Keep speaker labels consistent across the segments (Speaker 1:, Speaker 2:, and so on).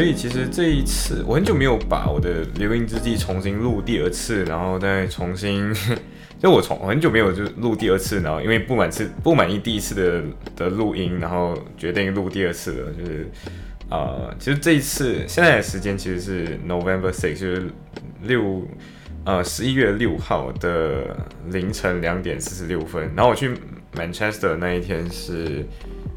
Speaker 1: 所以其实这一次我很久没有把我的《流萤之记》重新录第二次，然后再重新，就我从很久没有就录第二次，然后因为不满次不满意第一次的的录音，然后决定录第二次了，就是呃，其实这一次现在的时间其实是 November six，就是六呃十一月六号的凌晨两点四十六分，然后我去 Manchester 那一天是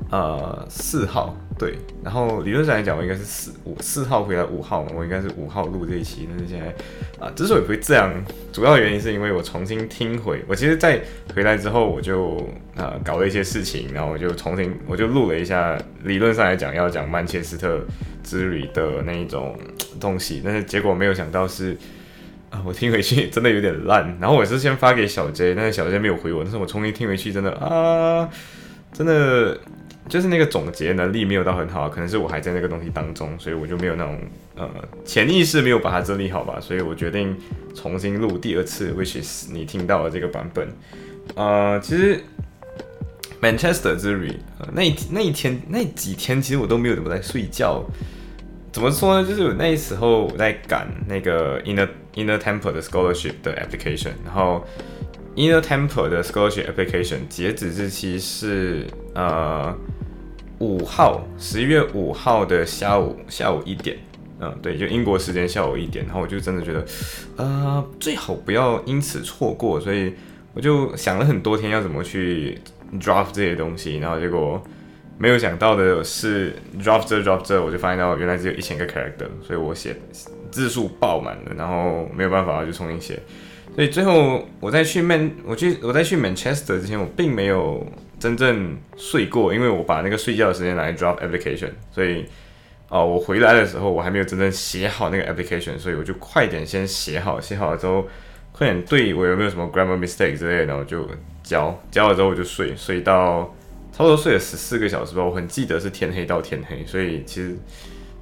Speaker 1: 呃四号。对，然后理论上来讲，我应该是四五四号回来五号嘛，我应该是五号录这一期。但是现在啊，之所以会这样，主要原因是因为我重新听回，我其实，在回来之后，我就啊搞了一些事情，然后我就重新我就录了一下。理论上来讲，要讲曼彻斯特之旅的那一种东西，但是结果没有想到是啊，我听回去真的有点烂。然后我是先发给小 J，但是小 J 没有回我，但是我重新听回去，真的啊，真的。就是那个总结能力没有到很好，可能是我还在那个东西当中，所以我就没有那种呃潜意识没有把它整理好吧，所以我决定重新录第二次，which is 你听到的这个版本。呃，其实 Manchester 之旅那那一天那几天其实我都没有怎么在睡觉，怎么说呢？就是那时候我在赶那个 Inner Inner Temple 的 Scholarship 的 application，然后。Inner Temple 的 Scholarship Application 截止日期是呃五号，十一月五号的下午下午一点，嗯，对，就英国时间下午一点，然后我就真的觉得，呃，最好不要因此错过，所以我就想了很多天要怎么去 draft 这些东西，然后结果没有想到的是 draft 这 draft 这，我就发现到原来只有一千个 character，所以我写字数爆满了，然后没有办法就重新写。所以最后我在去曼，我去我在去 Manchester 之前，我并没有真正睡过，因为我把那个睡觉的时间拿来 drop application。所以哦，我回来的时候我还没有真正写好那个 application，所以我就快点先写好，写好了之后快点对我有没有什么 grammar mistake 之类的，我就交交了之后我就睡，睡到差不多睡了十四个小时吧。我很记得是天黑到天黑，所以其实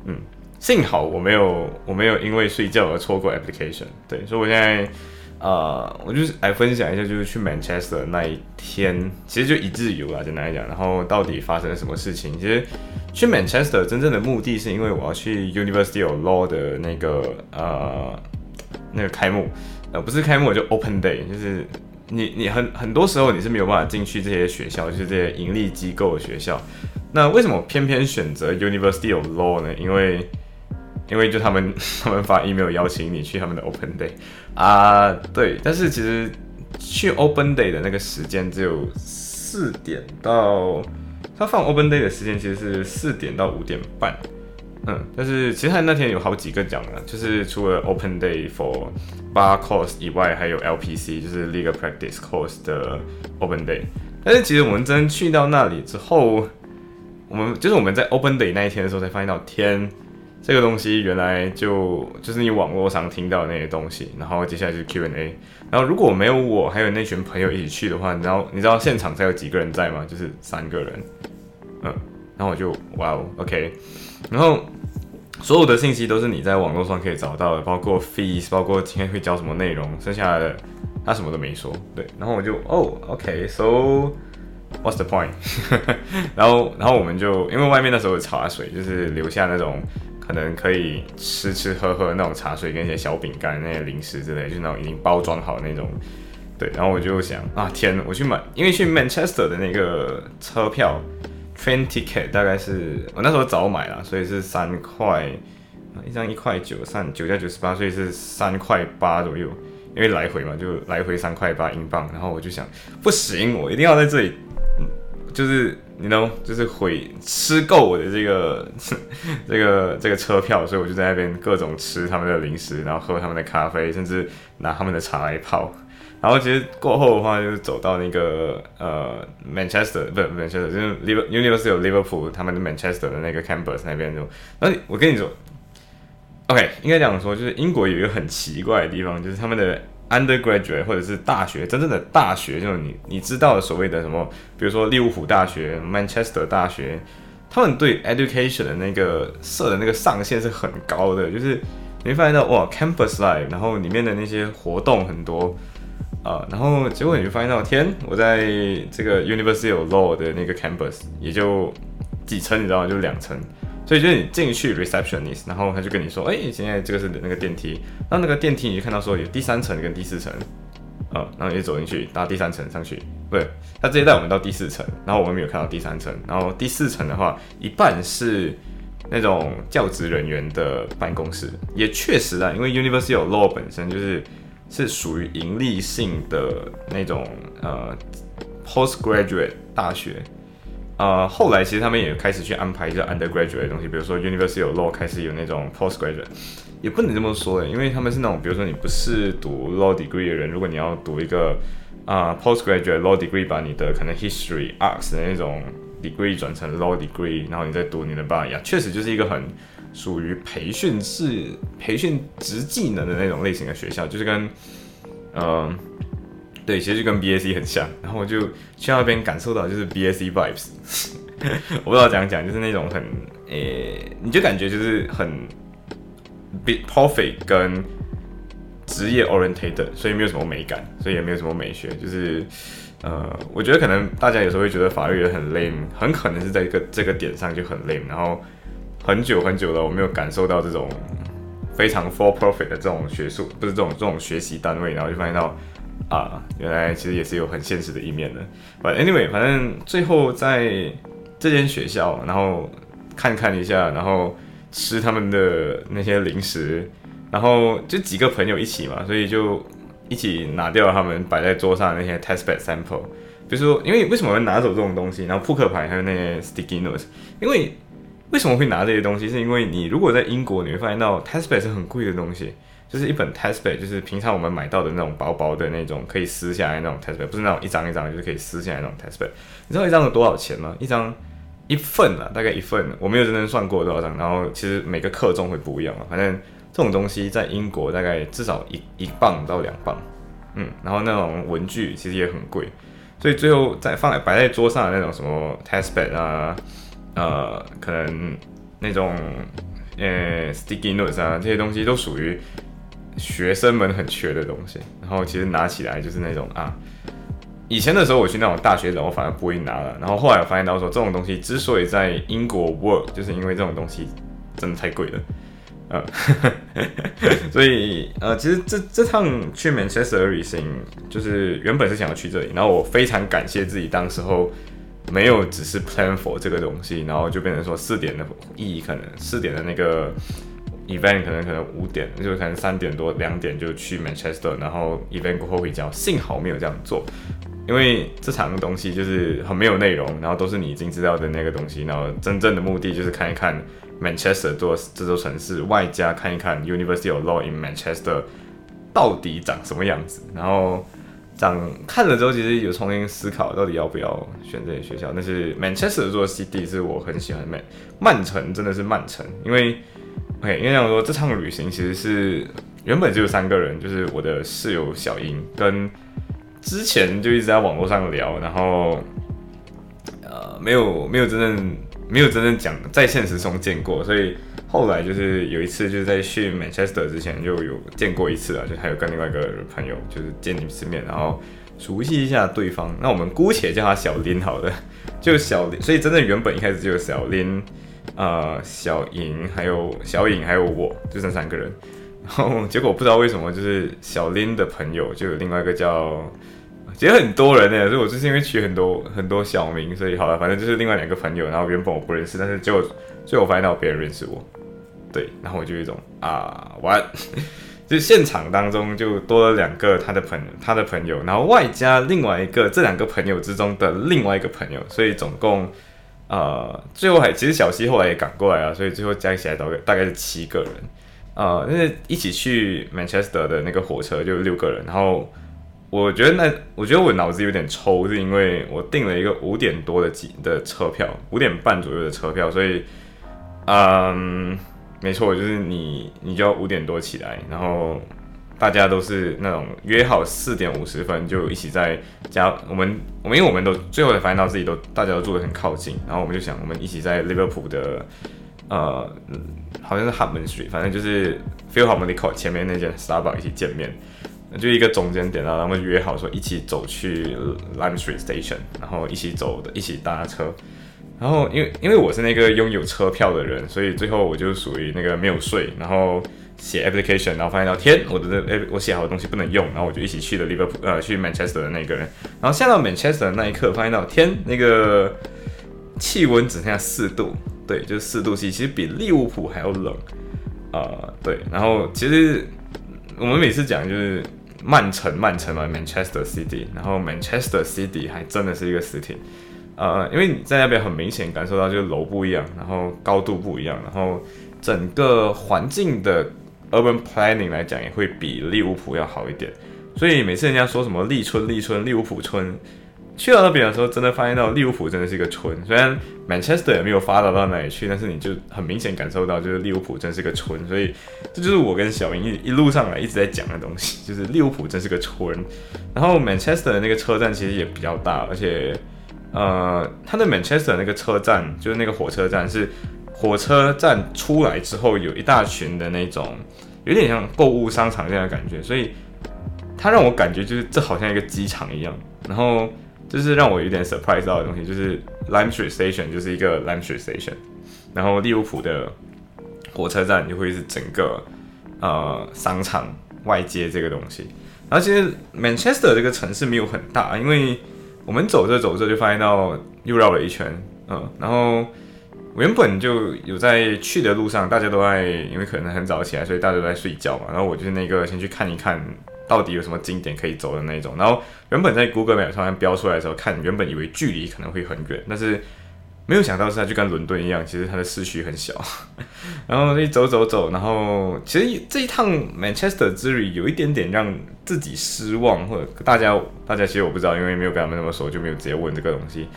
Speaker 1: 嗯，幸好我没有我没有因为睡觉而错过 application。对，所以我现在。呃，我就是来分享一下，就是去 Manchester 那一天，其实就一日游啊，简单来讲。然后到底发生了什么事情？其实去 Manchester 真正的目的是因为我要去 University of Law 的那个呃那个开幕，呃不是开幕就 Open Day，就是你你很很多时候你是没有办法进去这些学校，就是这些盈利机构的学校。那为什么偏偏选择 University of Law 呢？因为因为就他们 他们发 email 邀请你去他们的 Open Day 啊，对，但是其实去 Open Day 的那个时间只有四点到，他放 Open Day 的时间其实是四点到五点半，嗯，但是其实他那天有好几个奖了，就是除了 Open Day for Bar Course 以外，还有 LPC 就是 Legal Practice Course 的 Open Day，但是其实我们真去到那里之后，我们就是我们在 Open Day 那一天的时候才发现到天。这个东西原来就就是你网络上听到那些东西，然后接下来就是 Q&A，然后如果没有我还有那群朋友一起去的话，然后你知道现场才有几个人在吗？就是三个人，嗯，然后我就哇哦，OK，然后所有的信息都是你在网络上可以找到的，包括 fees，包括今天会教什么内容，剩下的他什么都没说，对，然后我就哦，OK，so what's the point？然后然后我们就因为外面那时候有茶水，就是留下那种。可能可以吃吃喝喝那种茶水跟一些小饼干那些零食之类，就那种已经包装好那种。对，然后我就想啊，天，我去买，因为去 Manchester 的那个车票 train ticket 大概是我那时候早买了，所以是三块，一张一块九，三九加九十八，所以是三块八左右。因为来回嘛，就来回三块八英镑。然后我就想，不行，我一定要在这里，就是。你能就是会吃够我的这个 这个这个车票，所以我就在那边各种吃他们的零食，然后喝他们的咖啡，甚至拿他们的茶来泡。然后其实过后的话，就是走到那个呃 Manchester，不是 Manchester，就是 Liver University of Liverpool，他们的 Manchester 的那个 campus 那边就。那我跟你说，OK，应该讲说，就是英国有一个很奇怪的地方，就是他们的 undergraduate 或者是大学真正的大学，就是你你知道的所谓的什么，比如说利物浦大学、Manchester 大学，他们对 education 的那个设的那个上限是很高的，就是你会发现到哇，campus life，然后里面的那些活动很多啊，然后结果你就发现到天，我在这个 University of Law 的那个 campus 也就几层，你知道吗？就两层。所以就是你进去 receptionist，然后他就跟你说，哎，现在这个是那个电梯，然后那个电梯你就看到说有第三层跟第四层，啊，然后你就走进去，搭第三层上去，不对，他直接带我们到第四层，然后我们没有看到第三层，然后第四层的话，一半是那种教职人员的办公室，也确实啊，因为 University of Law 本身就是是属于盈利性的那种呃 postgraduate 大学。呃，后来其实他们也开始去安排一些 undergraduate 的东西，比如说 University of Law 开始有那种 postgraduate，也不能这么说的，因为他们是那种，比如说你不是读 law degree 的人，如果你要读一个啊 postgraduate law degree，把你的可能 history arts 的那种 degree 转成 law degree，然后你再读你的 bar 呀，确实就是一个很属于培训式、培训职技能的那种类型的学校，就是跟嗯。对，其实就跟 B S C 很像，然后我就去那边感受到就是 B S C vibes，我不知道怎样讲，就是那种很诶，你就感觉就是很 bit profit 跟职业 oriented，所以没有什么美感，所以也没有什么美学，就是呃，我觉得可能大家有时候会觉得法律也很 lame，很可能是在一个这个点上就很 lame，然后很久很久了，我没有感受到这种非常 for profit 的这种学术，不是这种这种学习单位，然后就发现到。啊，原来其实也是有很现实的一面的。But anyway，反正最后在这间学校，然后看看一下，然后吃他们的那些零食，然后就几个朋友一起嘛，所以就一起拿掉他们摆在桌上的那些 test bed sample。比如说，因为为什么会拿走这种东西？然后扑克牌还有那些 sticky notes，因为为什么会拿这些东西？是因为你如果在英国，你会发现到 test bed 是很贵的东西。就是一本 test pad，就是平常我们买到的那种薄薄的那种可以撕下来那种 test pad，不是那种一张一张，就是可以撕下来那种 test pad。你知道一张有多少钱吗？一张一份啊，大概一份。我没有真正算过多少张，然后其实每个克重会不一样嘛。反正这种东西在英国大概至少一一磅到两磅，嗯，然后那种文具其实也很贵，所以最后再放在摆在桌上的那种什么 test pad 啊，呃，可能那种呃 sticky notes 啊这些东西都属于。学生们很缺的东西，然后其实拿起来就是那种啊，以前的时候我去那种大学的，我反而不会拿了。然后后来我发现到说，这种东西之所以在英国 work，就是因为这种东西真的太贵了，呃，所以呃，其实这这趟去 Manchester 旅行，就是原本是想要去这里，然后我非常感谢自己当时候没有只是 plan for 这个东西，然后就变成说四点的意义可能四点的那个。Event 可能可能五点，就可能三点多两点就去 Manchester，然后 event 过后回家。幸好没有这样做，因为这场东西就是很没有内容，然后都是你已经知道的那个东西，然后真正的目的就是看一看 Manchester 做这座城市，外加看一看 University of Law in Manchester 到底长什么样子。然后长看了之后，其实有重新思考到底要不要选这些学校。但是 Manchester 做 city 是我很喜欢的，曼城真的是曼城，因为。OK，因为讲说这趟旅行其实是原本只有三个人，就是我的室友小英跟之前就一直在网络上聊，然后呃没有没有真正没有真正讲在现实中见过，所以后来就是有一次就是在去 Manchester 之前就有见过一次啊，就还有跟另外一个朋友就是见一次面，然后熟悉一下对方。那我们姑且叫他小林好了，就小林，所以真正原本一开始就有小林。呃，小颖还有小颖还有我，就剩三个人。然后结果不知道为什么，就是小林的朋友就有另外一个叫，其实很多人呢。所以我就是因为取很多很多小名，所以好了，反正就是另外两个朋友。然后原本我不认识，但是结果最后发现到别人认识我。对，然后我就一种啊，完，就现场当中就多了两个他的朋他的朋友，然后外加另外一个这两个朋友之中的另外一个朋友，所以总共。呃，最后还其实小西后来也赶过来了，所以最后加起来大概大概是七个人，呃，那一起去 Manchester 的那个火车就六个人，然后我觉得那我觉得我脑子有点抽，是因为我订了一个五点多的几的车票，五点半左右的车票，所以，嗯，没错，就是你你就要五点多起来，然后大家都是那种约好四点五十分就一起在家，我们我们因为我们都最后才发现到自己都大家都住得很靠近，然后我们就想我们一起在 Liverpool 的呃好像是 Harman Street，反正就是 Philharmonic Court 前面那间 Starbucks 一起见面，就一个中间点，然后我们约好说一起走去 Lime Street Station，然后一起走的，一起搭车。然后因为因为我是那个拥有车票的人，所以最后我就属于那个没有睡，然后。写 application，然后发现到天，我的诶，我写好的东西不能用，然后我就一起去了 Liverpool，呃，去 Manchester 的那个人，然后下到 Manchester 的那一刻，发现到天，那个气温只剩下四度，对，就是四度 C，其实比利物浦还要冷，啊，对，然后其实我们每次讲就是曼城，曼城嘛，Manchester City，然后 Manchester City 还真的是一个 city，呃，因为你在那边很明显感受到就是楼不一样，然后高度不一样，然后整个环境的。Urban planning 来讲也会比利物浦要好一点，所以每次人家说什么利村、利村、利物浦村，去到那边的时候，真的发现到利物浦真的是一个村。虽然 Manchester 也没有发达到哪里去，但是你就很明显感受到，就是利物浦真是个村。所以这就是我跟小英一一路上来一直在讲的东西，就是利物浦真是个村。然后 Manchester 的那个车站其实也比较大，而且呃，它的 Manchester 那个车站就是那个火车站是。火车站出来之后，有一大群的那种，有点像购物商场这样的感觉，所以它让我感觉就是这好像一个机场一样。然后就是让我有点 surprise 到的东西，就是 Lime Street Station 就是一个 Lime Street Station，然后利物浦的火车站就会是整个呃商场外接这个东西。然后其实 Manchester 这个城市没有很大，因为我们走着走着就发现到又绕了一圈，嗯，然后。原本就有在去的路上，大家都在，因为可能很早起来，所以大家都在睡觉嘛。然后我就是那个先去看一看到底有什么景点可以走的那种。然后原本在 Google Map 上标出来的时候，看原本以为距离可能会很远，但是没有想到是它就跟伦敦一样，其实它的市区很小。然后一走走走，然后其实这一趟 Manchester 之旅有一点点让自己失望，或者大家大家其实我不知道，因为没有跟他们那么熟，就没有直接问这个东西。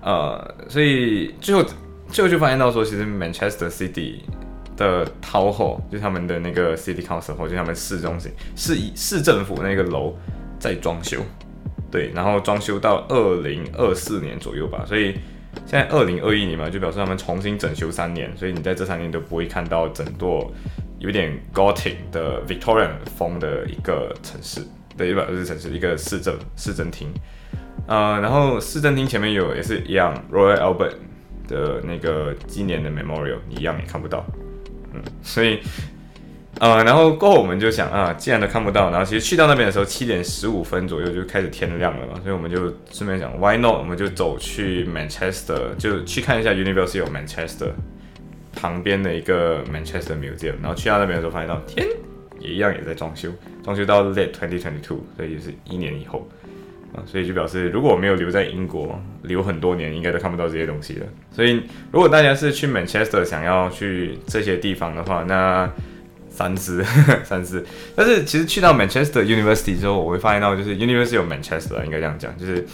Speaker 1: 呃，所以最后。最后就发现到说，其实 Manchester City 的 t o w e 就他们的那个 City Council Hall，就他们市中心市市政府那个楼在装修，对，然后装修到二零二四年左右吧，所以现在二零二一年嘛，就表示他们重新整修三年，所以你在这三年都不会看到整座有点 Gothic 的 Victorian 风的一个城市，对，一个是城市，一个市政市政厅，呃，然后市政厅前面有也是一样 Royal Albert。的那个纪念的 memorial 一样也看不到，嗯，所以，呃，然后过后我们就想啊，既然都看不到，然后其实去到那边的时候七点十五分左右就开始天亮了嘛，所以我们就顺便想 why not，我们就走去 Manchester，就去看一下 University of Manchester 旁边的一个 Manchester Museum，然后去到那边的时候发现到天也一样也在装修，装修到 late twenty twenty two，所以就是一年以后。啊所以就表示，如果我没有留在英国留很多年，应该都看不到这些东西了。所以，如果大家是去 Manchester 想要去这些地方的话，那三思 三思。但是其实去到 Manchester University 之后，我会发现到就是 University of Manchester 应该这样讲，就是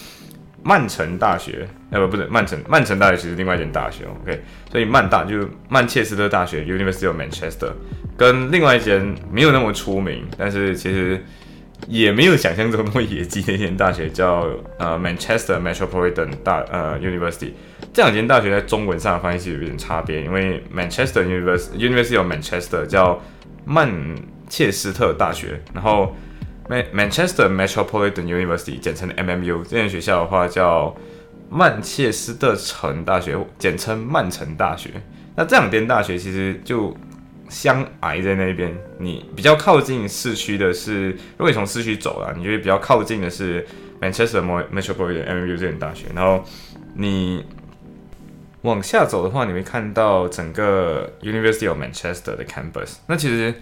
Speaker 1: 曼城大学，呃不不是曼城，曼城大学其实另外一间大学，OK。所以曼大就是曼彻斯特大学 University of Manchester 跟另外一间没有那么出名，但是其实。也没有想象中那么野鸡的一间大学，叫呃 Manchester Metropolitan 大呃 University。这两间大学在中文上的翻译是有点差别，因为 Manchester University University of Manchester 叫曼彻斯特大学，然后 Manchester Metropolitan University 简称 MMU 这间学校的话叫曼彻斯特城大学，简称曼城大学。那这两间大学其实就。相挨在那边，你比较靠近市区的是，如果你从市区走了，你就会比较靠近的是 Manchester Metropolitan University 大学。然后你往下走的话，你会看到整个 University of Manchester 的 campus。那其实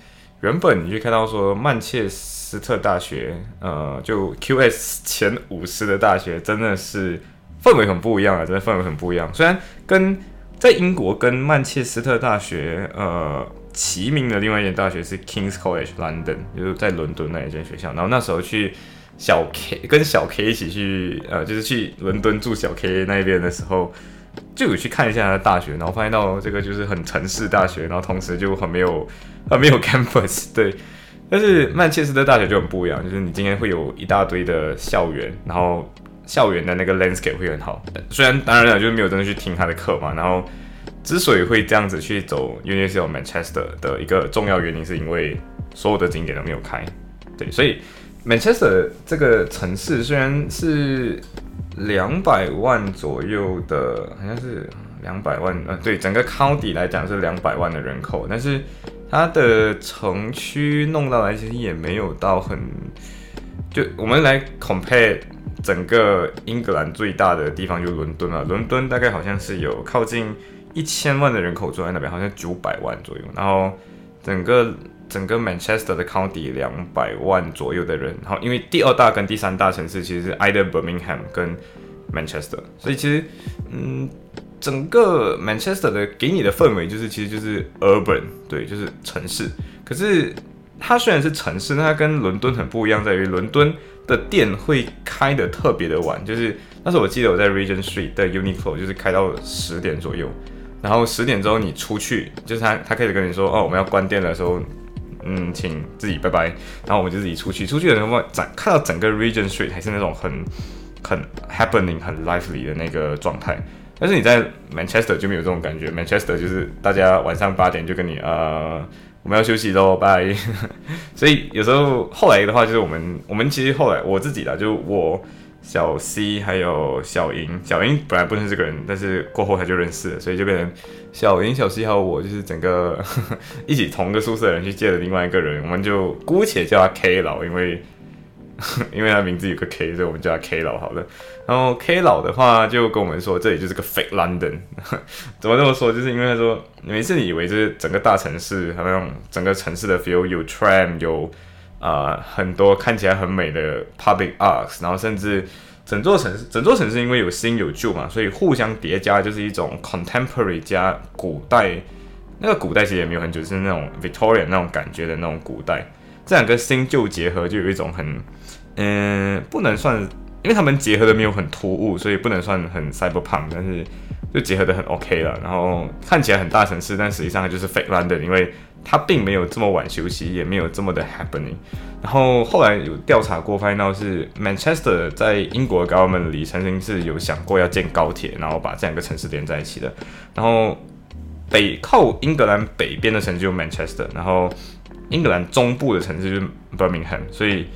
Speaker 1: 原本你就看到说曼彻斯特大学，呃，就 QS 前五十的大学，真的是氛围很不一样啊，真的氛围很不一样。虽然跟在英国跟曼彻斯特大学，呃。齐名的另外一间大学是 King's College London，就是在伦敦那一间学校。然后那时候去小 K 跟小 K 一起去，呃，就是去伦敦住小 K 那边的时候，就有去看一下他的大学，然后发现到这个就是很城市大学，然后同时就很没有很没有 campus。对，但是曼彻斯特大学就很不一样，就是你今天会有一大堆的校园，然后校园的那个 landscape 会很好。虽然当然了，就是没有真的去听他的课嘛。然后之所以会这样子去走 United Manchester 的一个重要原因，是因为所有的景点都没有开。对，所以 Manchester 这个城市虽然是两百万左右的，好像是两百万，呃，对，整个 county 来讲是两百万的人口，但是它的城区弄到来其实也没有到很，就我们来 compare 整个英格兰最大的地方就伦敦了，伦敦大概好像是有靠近一千万的人口住在那边，好像九百万左右，然后整个。整个 Manchester 的 county 两百万左右的人，然后因为第二大跟第三大城市其实是 either Birmingham 跟 Manchester，所以其实嗯，整个 Manchester 的给你的氛围就是其实就是 urban，对，就是城市。可是它虽然是城市，但它跟伦敦很不一样，在于伦敦的店会开的特别的晚，就是那时候我记得我在 Regent Street 的 Uniqlo 就是开到十点左右，然后十点之后你出去，就是他他开始跟你说哦我们要关店的时候。嗯，请自己拜拜。然后我们就自己出去，出去的时候整看到整个 Regent Street 还是那种很很 happening、很 lively 的那个状态。但是你在 Manchester 就没有这种感觉，Manchester 就是大家晚上八点就跟你呃我们要休息喽，拜。所以有时候后来的话，就是我们我们其实后来我自己的就我。小 C 还有小莹，小莹本来不认识这个人，但是过后他就认识了，所以就变成小莹、小 C 还有我，就是整个 一起同个宿舍的人去借了另外一个人，我们就姑且叫他 K 老，因为 因为他名字有个 K，所以我们叫他 K 老好了。然后 K 老的话就跟我们说，这里就是个 fake London，怎么这么说？就是因为他说每次你以为就是整个大城市，好像整个城市的 feel 有 tram 有。啊，很多看起来很美的 public arts，然后甚至整座城市，整座城市因为有新有旧嘛，所以互相叠加就是一种 contemporary 加古代。那个古代其实也没有很久，是那种 Victorian 那种感觉的那种古代。这两个新旧结合，就有一种很，嗯，不能算，因为他们结合的没有很突兀，所以不能算很 cyberpunk，但是就结合的很 OK 了。然后看起来很大城市，但实际上它就是 fake London，因为。它并没有这么晚休息，也没有这么的 happening。然后后来有调查过，发现到是 Manchester 在英国 government 里曾经是有想过要建高铁，然后把这两个城市连在一起的。然后北靠英格兰北边的城市就 Manchester，然后英格兰中部的城市就是 Birmingham。所以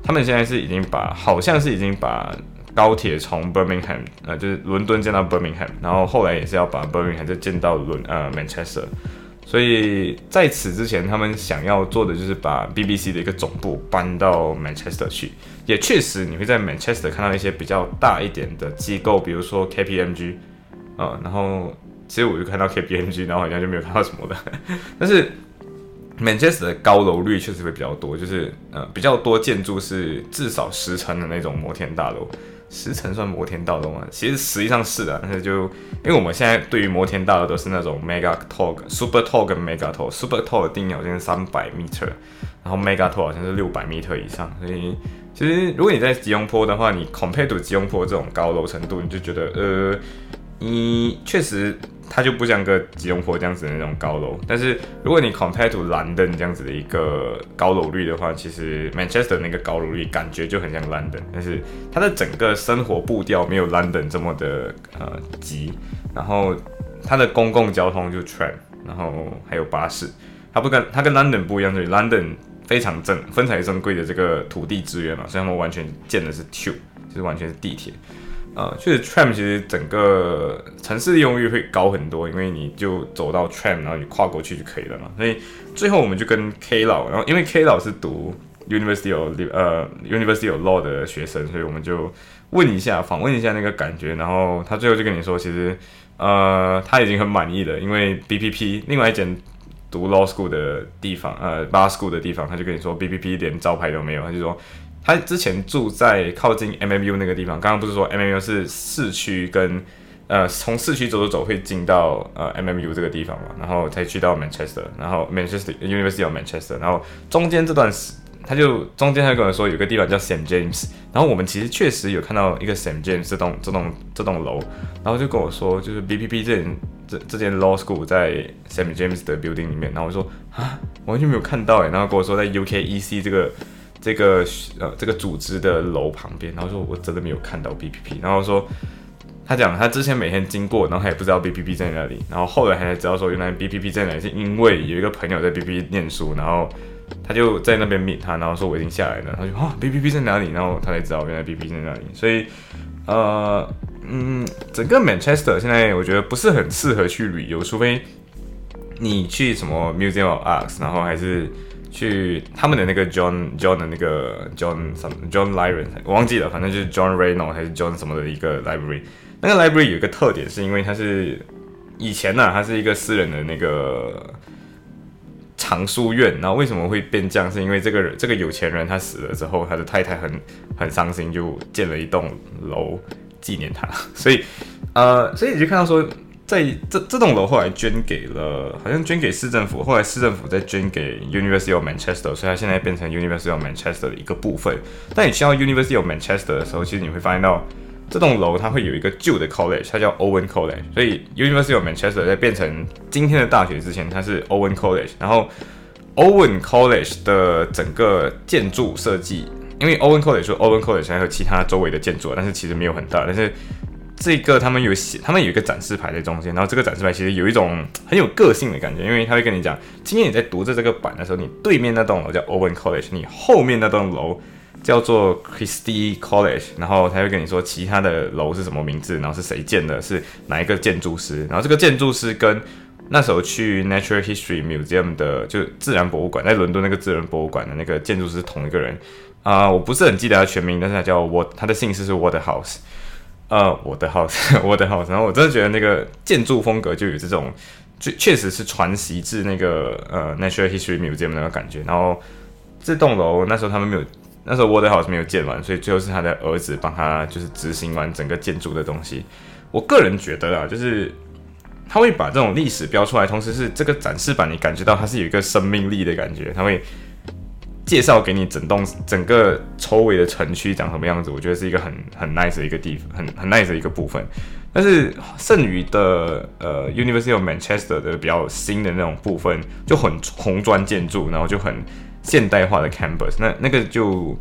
Speaker 1: 他们现在是已经把，好像是已经把高铁从 Birmingham 呃就是伦敦建到 Birmingham，然后后来也是要把 Birmingham 再建到伦呃 Manchester。所以在此之前，他们想要做的就是把 BBC 的一个总部搬到 Manchester 去。也确实，你会在 Manchester 看到一些比较大一点的机构，比如说 KPMG 啊。然后，其实我就看到 KPMG，然后好像就没有看到什么的。但是 Manchester 的高楼率确实会比较多，就是呃比较多建筑是至少十层的那种摩天大楼。十层算摩天大楼吗？其实实际上是的，但是就因为我们现在对于摩天大楼都是那种 mega tall、super tall 跟 mega tall。super tall 定义好像是三百 meter，然后 mega tall 好像是六百 meter 以上。所以其实如果你在吉隆坡的话，你 compare to 吉隆坡这种高楼程度，你就觉得呃，你确实。它就不像个吉隆坡这样子的那种高楼，但是如果你 compare to London 这样子的一个高楼率的话，其实 Manchester 那个高楼率感觉就很像 London，但是它的整个生活步调没有 London 这么的呃急，然后它的公共交通就 tram，然后还有巴士，它不跟它跟 London 不一样，就是 London 非常正分财珍贵的这个土地资源嘛，所以他们完全建的是 tube，就是完全是地铁。呃，确实，tram 其实整个城市利用率会高很多，因为你就走到 tram，然后你跨过去就可以了嘛。所以最后我们就跟 K 老，然后因为 K 老是读 University of 呃 University of Law 的学生，所以我们就问一下，访问一下那个感觉。然后他最后就跟你说，其实呃他已经很满意了，因为 BPP 另外一间读 law school 的地方，呃 bar school 的地方，他就跟你说 BPP 连招牌都没有，他就说。他之前住在靠近 MMU 那个地方，刚刚不是说 MMU 是市区跟呃从市区走走走会进到呃 MMU 这个地方嘛，然后才去到 Manchester，然后 Manchester University of Manchester，然后中间这段时他就中间他跟我说有个地方叫 Sam James，然后我们其实确实有看到一个 Sam James 这栋这栋这栋楼，然后就跟我说就是 BPP 这这这间 law school 在 Sam James 的 building 里面，然后我说啊，完全没有看到哎，然后跟我说在 UKEC 这个这个呃这个组织的楼旁边，然后说我真的没有看到 BPP，然后说他讲他之前每天经过，然后他也不知道 BPP 在哪里，然后后来才知道说原来 BPP 在哪里，是因为有一个朋友在 BPP 念书，然后他就在那边 meet 他，然后说我已经下来了，他就啊 BPP 在哪里，然后他才知道原来 BPP 在哪里，所以呃。嗯，整个 Manchester 现在我觉得不是很适合去旅游，除非你去什么 Museum of Arts，然后还是去他们的那个 John John 的那个 John 什么 John Lyron，我忘记了，反正就是 John Reno 还是 John 什么的一个 library。那个 library 有一个特点，是因为它是以前呢，它是一个私人的那个藏书院。然后为什么会变这样？是因为这个人这个有钱人他死了之后，他的太太很很伤心，就建了一栋楼。纪念他，所以，呃，所以你就看到说，在这这栋楼后来捐给了，好像捐给市政府，后来市政府再捐给 University of Manchester，所以它现在变成 University of Manchester 的一个部分。但你去到 University of Manchester 的时候，其实你会发现到这栋楼它会有一个旧的 college，它叫 Owen College。所以 University of Manchester 在变成今天的大学之前，它是 Owen College。然后 Owen College 的整个建筑设计。因为 Owen College 说 Owen College 还有其他周围的建筑，但是其实没有很大。但是这个他们有写，他们有一个展示牌在中间，然后这个展示牌其实有一种很有个性的感觉，因为他会跟你讲，今天你在读着这个板的时候，你对面那栋楼叫 Owen College，你后面那栋楼叫做 Christie College，然后他会跟你说其他的楼是什么名字，然后是谁建的，是哪一个建筑师，然后这个建筑师跟那时候去 Natural History Museum 的就自然博物馆，在伦敦那个自然博物馆的那个建筑师同一个人。啊，我不是很记得他全名，但是他叫我，他的姓氏是 Waterhouse，呃，我的 house，我的 house，。然后我真的觉得那个建筑风格就有这种，确确实是传袭自那个呃 Natural History Museum 那个感觉。然后这栋楼那时候他们没有，那时候 Waterhouse 没有建完，所以最后是他的儿子帮他就是执行完整个建筑的东西。我个人觉得啊，就是他会把这种历史标出来，同时是这个展示板，你感觉到它是有一个生命力的感觉，他会。介绍给你整栋整个周围的城区长什么样子，我觉得是一个很很 nice 的一个地方，很很 nice 的一个部分。但是剩余的呃 University of Manchester 的比较新的那种部分，就很红砖建筑，然后就很现代化的 campus，那那个就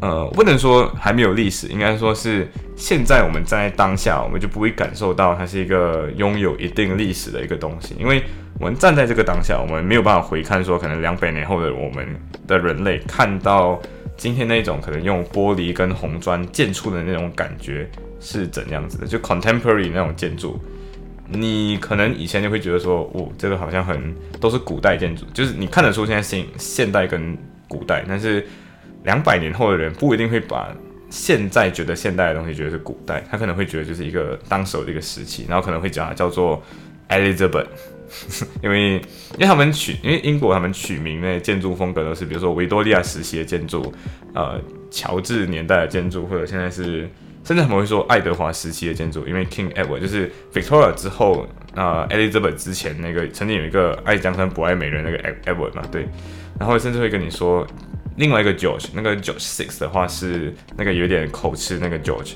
Speaker 1: 呃不能说还没有历史，应该说是现在我们站在当下，我们就不会感受到它是一个拥有一定历史的一个东西，因为。我们站在这个当下，我们没有办法回看说，可能两百年后的我们的人类看到今天那种可能用玻璃跟红砖建出的那种感觉是怎样子的。就 contemporary 那种建筑，你可能以前就会觉得说，哦，这个好像很都是古代建筑，就是你看得出现在现现代跟古代，但是两百年后的人不一定会把现在觉得现代的东西觉得是古代，他可能会觉得就是一个当时的一个时期，然后可能会讲叫做 Elizabeth。因为，因为他们取，因为英国他们取名那建筑风格都是，比如说维多利亚时期的建筑，呃，乔治年代的建筑，或者现在是，甚至他们会说爱德华时期的建筑，因为 King Edward 就是 Victoria 之后，啊，Elizabeth 之前那个曾经有一个爱江山不爱美人那个 Edward 嘛，对，然后甚至会跟你说另外一个 George，那个 George Six 的话是那个有点口吃那个 George，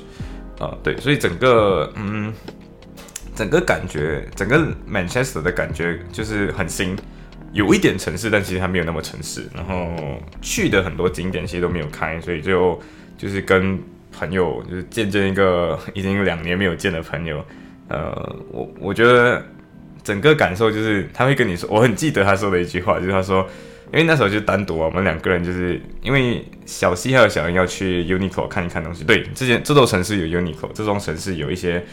Speaker 1: 啊，对，所以整个，嗯。整个感觉，整个 Manchester 的感觉就是很新，有一点城市，但其实它没有那么城市。然后去的很多景点其实都没有开，所以就就是跟朋友就是见证一个已经两年没有见的朋友。呃，我我觉得整个感受就是他会跟你说，我很记得他说的一句话，就是他说，因为那时候就单独啊，我们两个人就是因为小西还有小恩要去 Uniqlo 看一看东西。对，之前这座城市有 Uniqlo，这座城市有一些。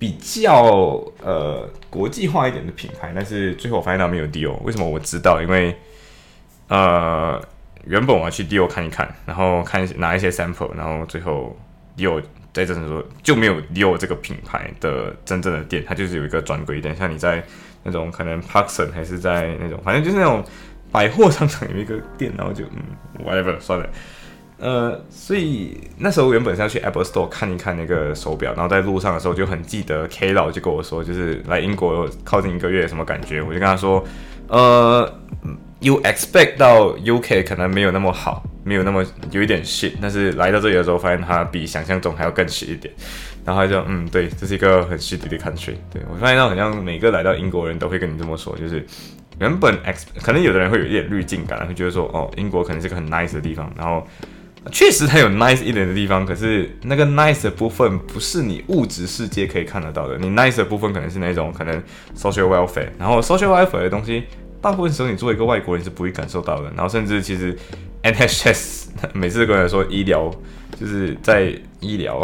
Speaker 1: 比较呃国际化一点的品牌，但是最后我发现它没有 Dior。为什么我知道？因为呃原本我要去 Dior 看一看，然后看拿一些 sample，然后最后 Dior 在这里说就没有 Dior 这个品牌的真正的店，它就是有一个专柜店，像你在那种可能 Parkson 还是在那种，反正就是那种百货商场有一个店，然后就嗯 whatever 算了。呃，所以那时候原本是要去 Apple Store 看一看那个手表，然后在路上的时候就很记得 K 老就跟我说，就是来英国靠近一个月什么感觉，我就跟他说，呃，You expect 到 UK 可能没有那么好没有那么有一点 shit，但是来到这里的时候，发现它比想象中还要更 shit 一点。然后他就嗯，对，这是一个很 shit 的 country。对我发现到好像每个来到英国人都会跟你这么说，就是原本 x 可能有的人会有一点滤镜感，会觉得说哦，英国可能是个很 nice 的地方，然后。确实它有 nice 一点的地方，可是那个 nice 的部分不是你物质世界可以看得到的。你 nice 的部分可能是那种可能 social welfare，然后 social welfare 的东西，大部分时候你作为一个外国人是不会感受到的。然后甚至其实 NHS 每次跟人说医疗，就是在医疗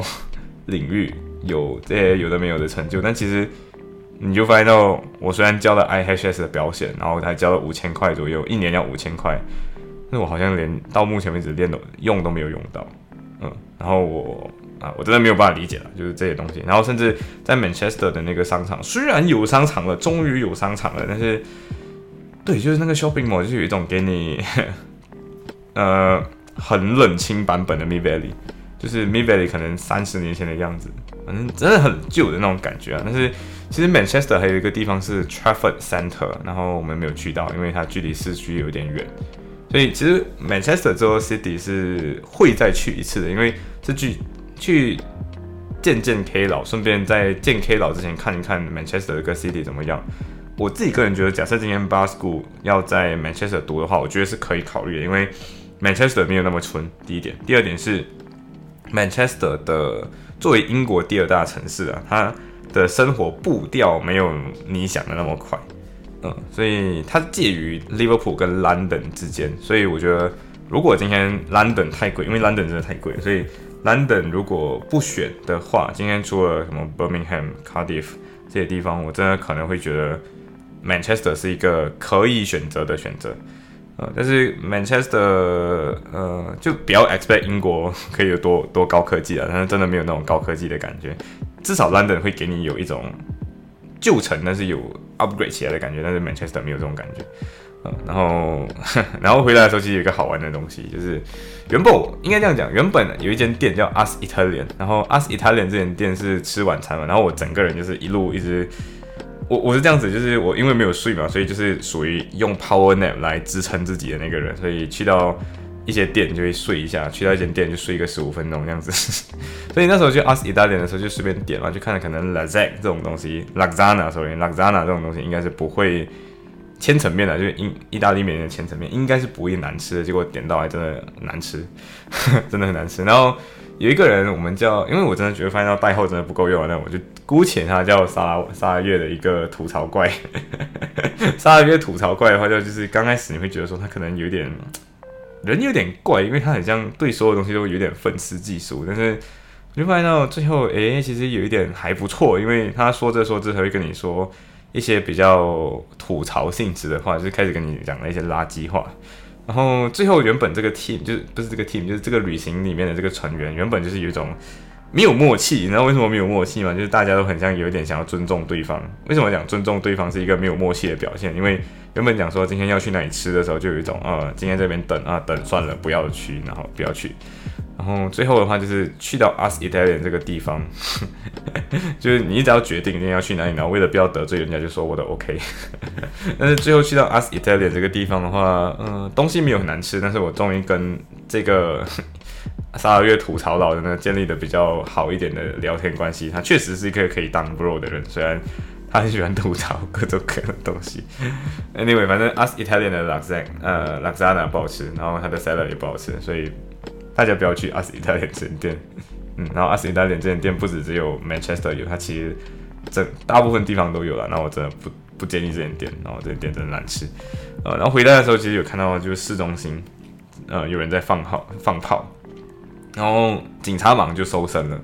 Speaker 1: 领域有这些有的没有的成就，但其实你就发现到，我虽然交了 IHS 的保险，然后才交了五千块左右，一年要五千块。那我好像连到目前为止练都用都没有用到，嗯，然后我啊，我真的没有办法理解了，就是这些东西。然后甚至在 Manchester 的那个商场，虽然有商场了，终于有商场了，但是，对，就是那个 shopping mall 就有一种给你，呃，很冷清版本的 Mi Valley，就是 Mid Valley 可能三十年前的样子，反正真的很旧的那种感觉啊。但是其实 Manchester 还有一个地方是 Trafford Centre，然后我们没有去到，因为它距离市区有点远。所以其实 Manchester 之后 City 是会再去一次的，因为是去去见见 K 老，顺便在见 K 老之前看一看 Manchester 这个 City 怎么样。我自己个人觉得，假设今天 b a s c o 要在 Manchester 读的话，我觉得是可以考虑的，因为 Manchester 没有那么纯。第一点，第二点是 Manchester 的作为英国第二大城市啊，它的生活步调没有你想的那么快。嗯，所以它介于 Liverpool 跟 London 之间，所以我觉得如果今天 London 太贵，因为 London 真的太贵，所以 London 如果不选的话，今天除了什么 Birmingham、Cardiff 这些地方，我真的可能会觉得 Manchester 是一个可以选择的选择。呃，但是 Manchester 呃就比较 expect 英国 可以有多多高科技啊，但是真的没有那种高科技的感觉，至少 London 会给你有一种。旧城，但是有 upgrade 起来的感觉，但是 Manchester 没有这种感觉，嗯，然后 然后回来的时候，其实有一个好玩的东西，就是原本应该这样讲，原本有一间店叫 Us Italian，然后 Us Italian 这间店是吃晚餐嘛，然后我整个人就是一路一直，我我是这样子，就是我因为没有睡嘛，所以就是属于用 power nap 来支撑自己的那个人，所以去到。一些店就会睡一下，去到一间店就睡一个十五分钟这样子，所以那时候去 ask 意大利的时候就随便点嘛，就看了可能 lasag 这种东西，lasagna 所以 lasagna 这种东西应该是不会千层面的，就是意意大利面的千层面应该是不会难吃的，结果点到还真的难吃，真的很难吃。然后有一个人我们叫，因为我真的觉得发现到代号真的不够用，那我就姑且他叫沙拉沙拉月的一个吐槽怪，沙拉月吐槽怪的话就就是刚开始你会觉得说他可能有点。人有点怪，因为他很像对所有东西都有点愤世嫉俗，但是我就发现到最后，诶，其实有一点还不错，因为他说这说这，他会跟你说一些比较吐槽性质的话，就是开始跟你讲了一些垃圾话，然后最后原本这个 team 就是不是这个 team，就是这个旅行里面的这个成员，原本就是有一种没有默契，你知道为什么没有默契吗？就是大家都很像有一点想要尊重对方，为什么讲尊重对方是一个没有默契的表现？因为原本讲说今天要去哪里吃的时候，就有一种呃，今天这边等啊等算了，不要去，然后不要去，然后最后的话就是去到 Us Italian 这个地方，就是你只要决定一定要去哪里，然后为了不要得罪人家，就说我的 OK。但是最后去到 Us Italian 这个地方的话，嗯，东西没有很难吃，但是我终于跟这个 沙尔月吐槽佬的呢建立的比较好一点的聊天关系。他确实是一个可以当 bro 的人，虽然。他很喜欢吐槽各种各样的东西。Anyway，反正 Us Italian 的 lasag，呃，lasagna 不好吃，然后它的 salad 也不好吃，所以大家不要去阿斯意大利这间店。嗯，然后阿斯意大利这间店不止只有 Manchester 有，它其实整大部分地方都有了。那我真的不不建议这间店，然后这间店真的难吃。呃，然后回来的时候其实有看到就是市中心，呃，有人在放炮放炮，然后警察忙就搜身了。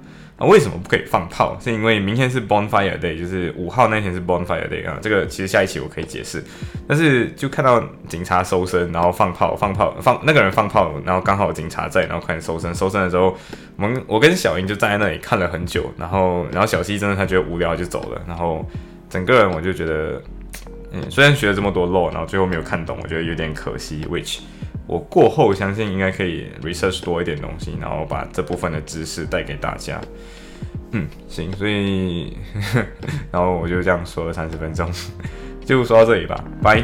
Speaker 1: 为什么不可以放炮？是因为明天是 Bonfire Day，就是五号那天是 Bonfire Day 啊。这个其实下一期我可以解释。但是就看到警察搜身，然后放炮，放炮，放那个人放炮，然后刚好警察在，然后开始搜身。搜身的时候，我们我跟小英就站在那里看了很久。然后，然后小西真的他觉得无聊就走了。然后整个人我就觉得，嗯，虽然学了这么多 law，然后最后没有看懂，我觉得有点可惜。Which 我过后相信应该可以 research 多一点东西，然后把这部分的知识带给大家。嗯，行，所以 然后我就这样说了三十分钟，就说到这里吧，拜。